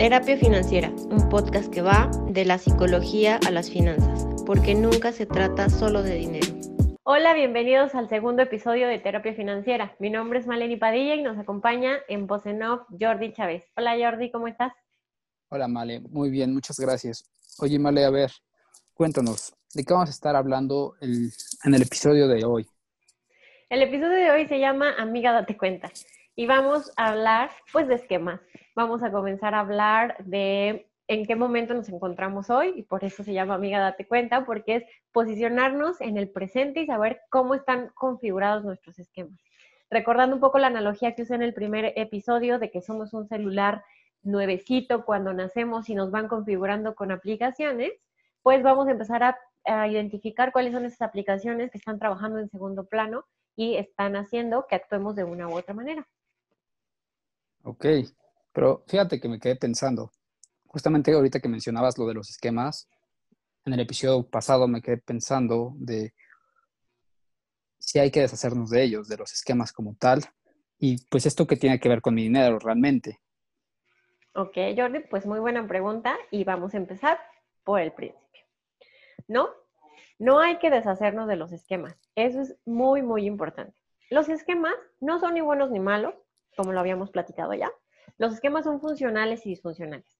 Terapia Financiera, un podcast que va de la psicología a las finanzas, porque nunca se trata solo de dinero. Hola, bienvenidos al segundo episodio de Terapia Financiera. Mi nombre es Maleni Padilla y nos acompaña en voz en off Jordi Chávez. Hola Jordi, ¿cómo estás? Hola Male, muy bien, muchas gracias. Oye Male, a ver, cuéntanos, ¿de qué vamos a estar hablando en el episodio de hoy? El episodio de hoy se llama Amiga, date cuenta y vamos a hablar pues de esquemas. Vamos a comenzar a hablar de en qué momento nos encontramos hoy y por eso se llama Amiga Date Cuenta, porque es posicionarnos en el presente y saber cómo están configurados nuestros esquemas. Recordando un poco la analogía que usé en el primer episodio de que somos un celular nuevecito cuando nacemos y nos van configurando con aplicaciones, pues vamos a empezar a, a identificar cuáles son esas aplicaciones que están trabajando en segundo plano y están haciendo que actuemos de una u otra manera. Ok, pero fíjate que me quedé pensando, justamente ahorita que mencionabas lo de los esquemas, en el episodio pasado me quedé pensando de si hay que deshacernos de ellos, de los esquemas como tal, y pues esto que tiene que ver con mi dinero realmente. Ok, Jordi, pues muy buena pregunta y vamos a empezar por el principio. ¿No? No hay que deshacernos de los esquemas. Eso es muy, muy importante. Los esquemas no son ni buenos ni malos, como lo habíamos platicado ya. Los esquemas son funcionales y disfuncionales.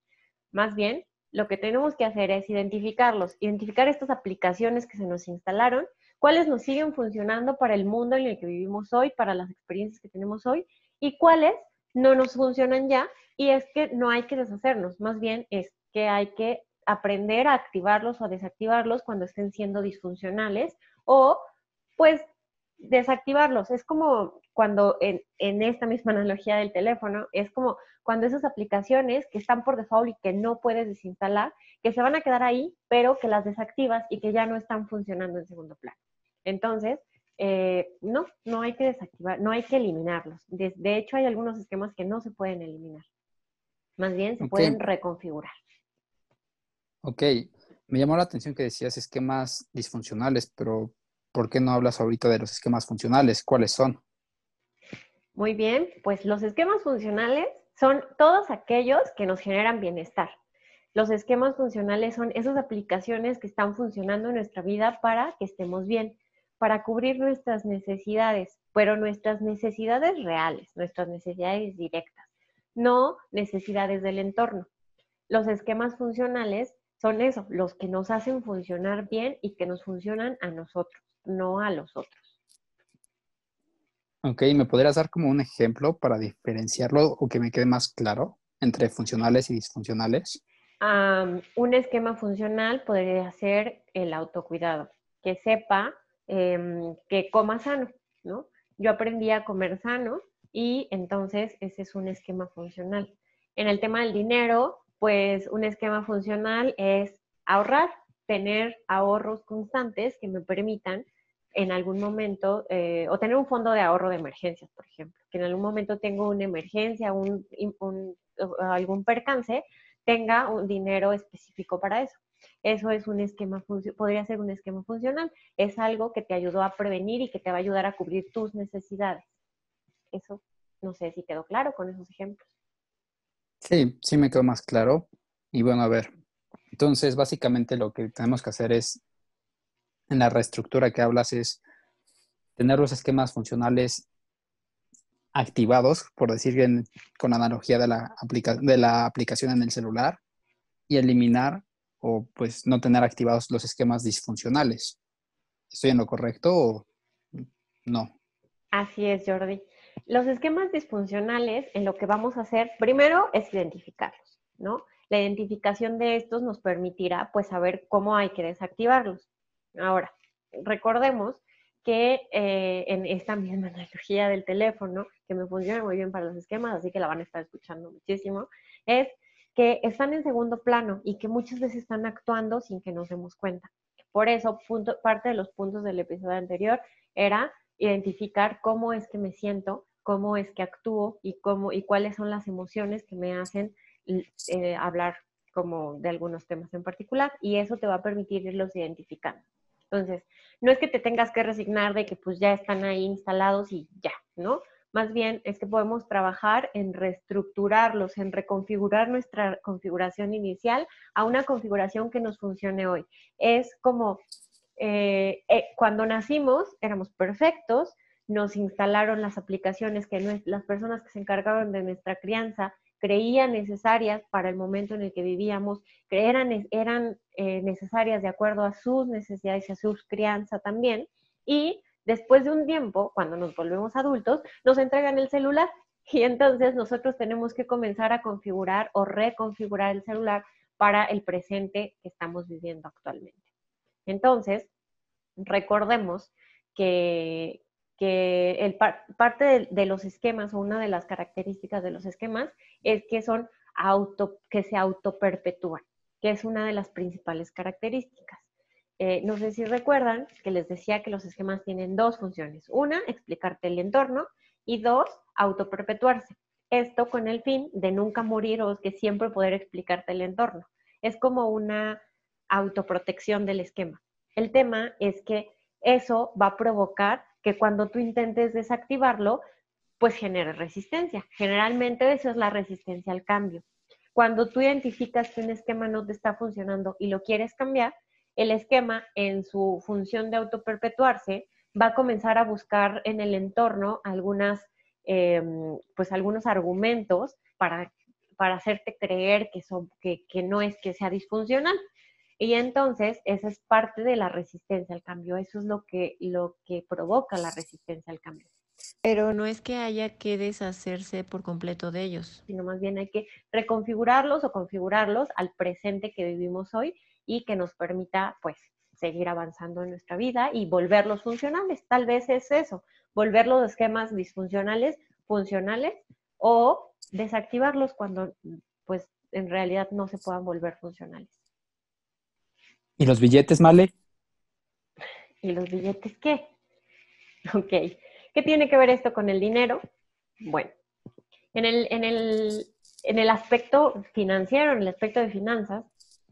Más bien, lo que tenemos que hacer es identificarlos, identificar estas aplicaciones que se nos instalaron, cuáles nos siguen funcionando para el mundo en el que vivimos hoy, para las experiencias que tenemos hoy, y cuáles no nos funcionan ya. Y es que no hay que deshacernos, más bien es que hay que aprender a activarlos o a desactivarlos cuando estén siendo disfuncionales o pues desactivarlos. Es como cuando en, esta misma analogía del teléfono, es como cuando esas aplicaciones que están por default y que no puedes desinstalar, que se van a quedar ahí, pero que las desactivas y que ya no están funcionando en segundo plano. Entonces, eh, no, no hay que desactivar, no hay que eliminarlos. De, hecho, hay algunos esquemas que no se pueden eliminar. Más bien se pueden reconfigurar. Ok, me llamó la atención que decías esquemas disfuncionales, pero ¿por qué no hablas ahorita de los esquemas funcionales? ¿Cuáles son? Muy bien, pues los esquemas funcionales son todos aquellos que nos generan bienestar. Los esquemas funcionales son esas aplicaciones que están funcionando en nuestra vida para que estemos bien, para cubrir nuestras necesidades, pero nuestras necesidades reales, nuestras necesidades directas, no necesidades del entorno. Los esquemas funcionales son eso, los que nos hacen funcionar bien y que nos funcionan a nosotros, no a los otros. Ok, ¿me podrías dar como un ejemplo para diferenciarlo o que me quede más claro entre funcionales y disfuncionales? un esquema funcional podría ser el autocuidado, que sepa em, que coma sano, ¿no? Yo aprendí a comer sano y entonces ese es un esquema funcional. En el tema del dinero, pues un esquema funcional es ahorrar, tener ahorros constantes que me permitan en algún momento, eh, o tener un fondo de ahorro de emergencias, por ejemplo, que en algún momento tengo una emergencia, un, algún percance, tenga un dinero específico para eso. Eso es un esquema, podría ser un esquema funcional. Es algo que te ayudó a prevenir y que te va a ayudar a cubrir tus necesidades. Eso, no sé si quedó claro con esos ejemplos. Sí, sí me quedó más claro. Y bueno, a ver, entonces básicamente lo que tenemos que hacer es, en la reestructura que hablas, es tener los esquemas funcionales activados, por decir con analogía de la, de la aplicación en el celular, y eliminar o pues no tener activados los esquemas disfuncionales. ¿Estoy en lo correcto o no? Así es, Jordi. Los esquemas disfuncionales, en lo que vamos a hacer, primero es identificarlos, ¿no? La identificación de estos nos permitirá, pues, saber cómo hay que desactivarlos. Ahora, recordemos que eh, en esta misma analogía del teléfono, que me funciona muy bien para los esquemas, así que la van a estar escuchando muchísimo, es que están en segundo plano y que muchas veces están actuando sin que nos demos cuenta. Por eso, parte de los puntos del episodio anterior era identificar cómo es que me siento cómo es que actúo y cómo y cuáles son las emociones que me hacen eh, hablar como de algunos temas en particular y eso te va a permitir irlos identificando. Entonces, no es que te tengas que resignar de que pues ya están ahí instalados y ya, ¿no? más bien es que podemos trabajar en reestructurarlos, en reconfigurar nuestra configuración inicial a una configuración que nos funcione hoy. Es como eh, eh, cuando nacimos éramos perfectos, nos instalaron las aplicaciones que las personas que se encargaron de nuestra crianza creían necesarias para el momento en el que vivíamos, eran, eran eh, necesarias de acuerdo a sus necesidades y a su crianza también. Y después de un tiempo, cuando nos volvemos adultos, nos entregan el celular. Y entonces nosotros tenemos que comenzar a configurar o reconfigurar el celular para el presente que estamos viviendo actualmente. Entonces, recordemos que, el parte de, los esquemas o una de las características de los esquemas es que son auto, que se autoperpetúan, que es una de las principales características. Eh, no sé si recuerdan que les decía que los esquemas tienen dos funciones. Una, explicarte el entorno y dos, autoperpetuarse. Esto con el fin de nunca morir o que siempre poder explicarte el entorno. Es como una autoprotección del esquema. El tema es que eso va a provocar que cuando tú intentes desactivarlo, pues genere resistencia. Generalmente eso es la resistencia al cambio. Cuando tú identificas que un esquema no te está funcionando y lo quieres cambiar, el esquema en su función de autoperpetuarse va a comenzar a buscar en el entorno algunas, em, pues algunos argumentos para, para hacerte creer que, son, que, que no es que sea disfuncional. Y entonces esa es parte de la resistencia al cambio, eso es lo que, lo que provoca la resistencia al cambio. Pero no es que haya que deshacerse por completo de ellos. Sino más bien hay que reconfigurarlos o configurarlos al presente que vivimos hoy y que nos permita pues seguir avanzando en nuestra vida y volverlos funcionales. Tal vez es eso, volver los esquemas disfuncionales funcionales o desactivarlos cuando pues en realidad no se puedan volver funcionales. ¿Y los billetes, Male? ¿Y los billetes qué? Ok. ¿Qué tiene que ver esto con el dinero? Bueno, en el, en el, en el aspecto financiero, en el aspecto de finanzas,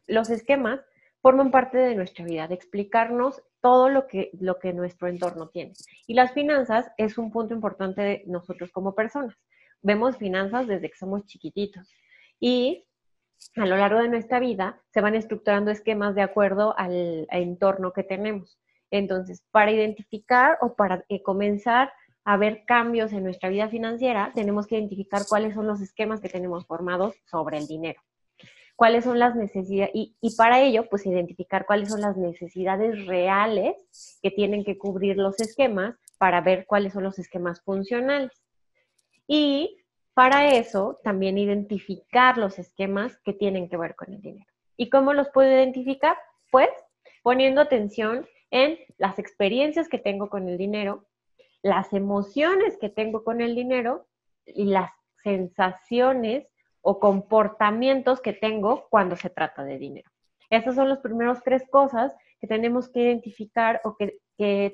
los esquemas forman parte de nuestra vida, de explicarnos todo lo que, lo que nuestro entorno tiene. Y las finanzas es un punto importante de nosotros como personas. Vemos finanzas desde que somos chiquititos. Y a lo largo de nuestra vida se van estructurando esquemas de acuerdo al, entorno que tenemos. Entonces, para identificar o para eh, comenzar a ver cambios en nuestra vida financiera, tenemos que identificar cuáles son los esquemas que tenemos formados sobre el dinero. Cuáles son las necesidades, y, y para ello, pues identificar cuáles son las necesidades reales que tienen que cubrir los esquemas para ver cuáles son los esquemas funcionales. Y para eso, también identificar los esquemas que tienen que ver con el dinero. ¿Y cómo los puedo identificar? Pues poniendo atención en las experiencias que tengo con el dinero, las emociones que tengo con el dinero y las sensaciones o comportamientos que tengo cuando se trata de dinero. Esas son las primeras tres cosas que tenemos que identificar o que,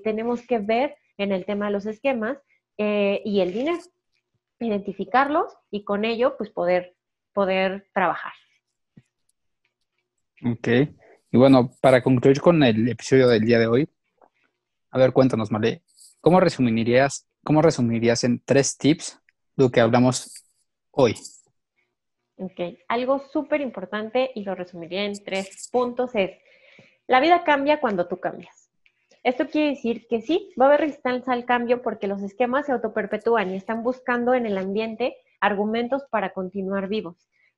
tenemos que ver en el tema de los esquemas eh, y el dinero identificarlos y con ello pues poder, poder trabajar. Ok. Y bueno, para concluir con el episodio del día de hoy, a ver, cuéntanos, Male, ¿cómo resumirías, cómo resumirías en tres tips lo que hablamos hoy? Ok, algo súper importante y lo resumiría en tres puntos es, la vida cambia cuando tú cambias. Esto quiere decir que sí, va a haber resistencia al cambio porque los esquemas se autoperpetúan y están buscando en el ambiente argumentos para continuar vivos,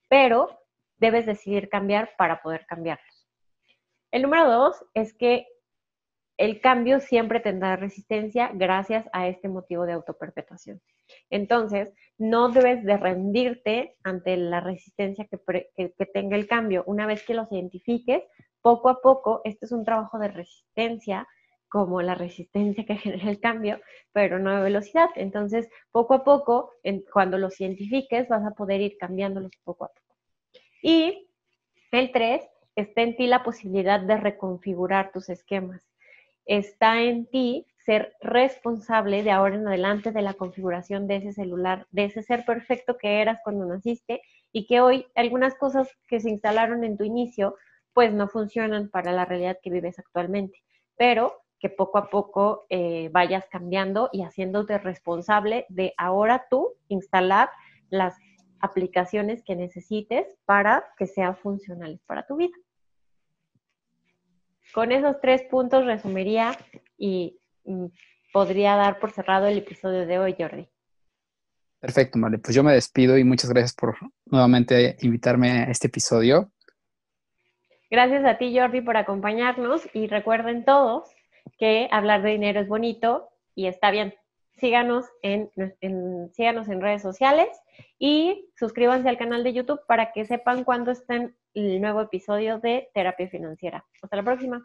pero debes decidir cambiar para poder cambiarlos. El número dos es que el cambio siempre tendrá resistencia gracias a este motivo de autoperpetuación. Entonces, no debes de rendirte ante la resistencia que, que, tenga el cambio. Una vez que los identifiques, poco a poco, este es un trabajo de resistencia como la resistencia que genera el cambio, pero no de velocidad. Entonces, poco a poco, cuando los identifiques, vas a poder ir cambiándolos poco a poco. Y el 3, está en ti la posibilidad de reconfigurar tus esquemas. Está en ti ser responsable de ahora en adelante de la configuración de ese celular, de ese ser perfecto que eras cuando naciste y que hoy algunas cosas que se instalaron en tu inicio pues no funcionan para la realidad que vives actualmente. Pero que poco a poco eh, vayas cambiando y haciéndote responsable de ahora tú instalar las aplicaciones que necesites para que sean funcionales para tu vida. Con esos tres puntos resumiría y mm, podría dar por cerrado el episodio de hoy, Jordi. Perfecto, vale. Pues yo me despido y muchas gracias por nuevamente invitarme a este episodio. Gracias a ti, Jordi, por acompañarnos y recuerden todos que hablar de dinero es bonito y está bien. Síganos en, síganos en redes sociales y suscríbanse al canal de YouTube para que sepan cuándo está el nuevo episodio de Terapia Financiera. Hasta la próxima.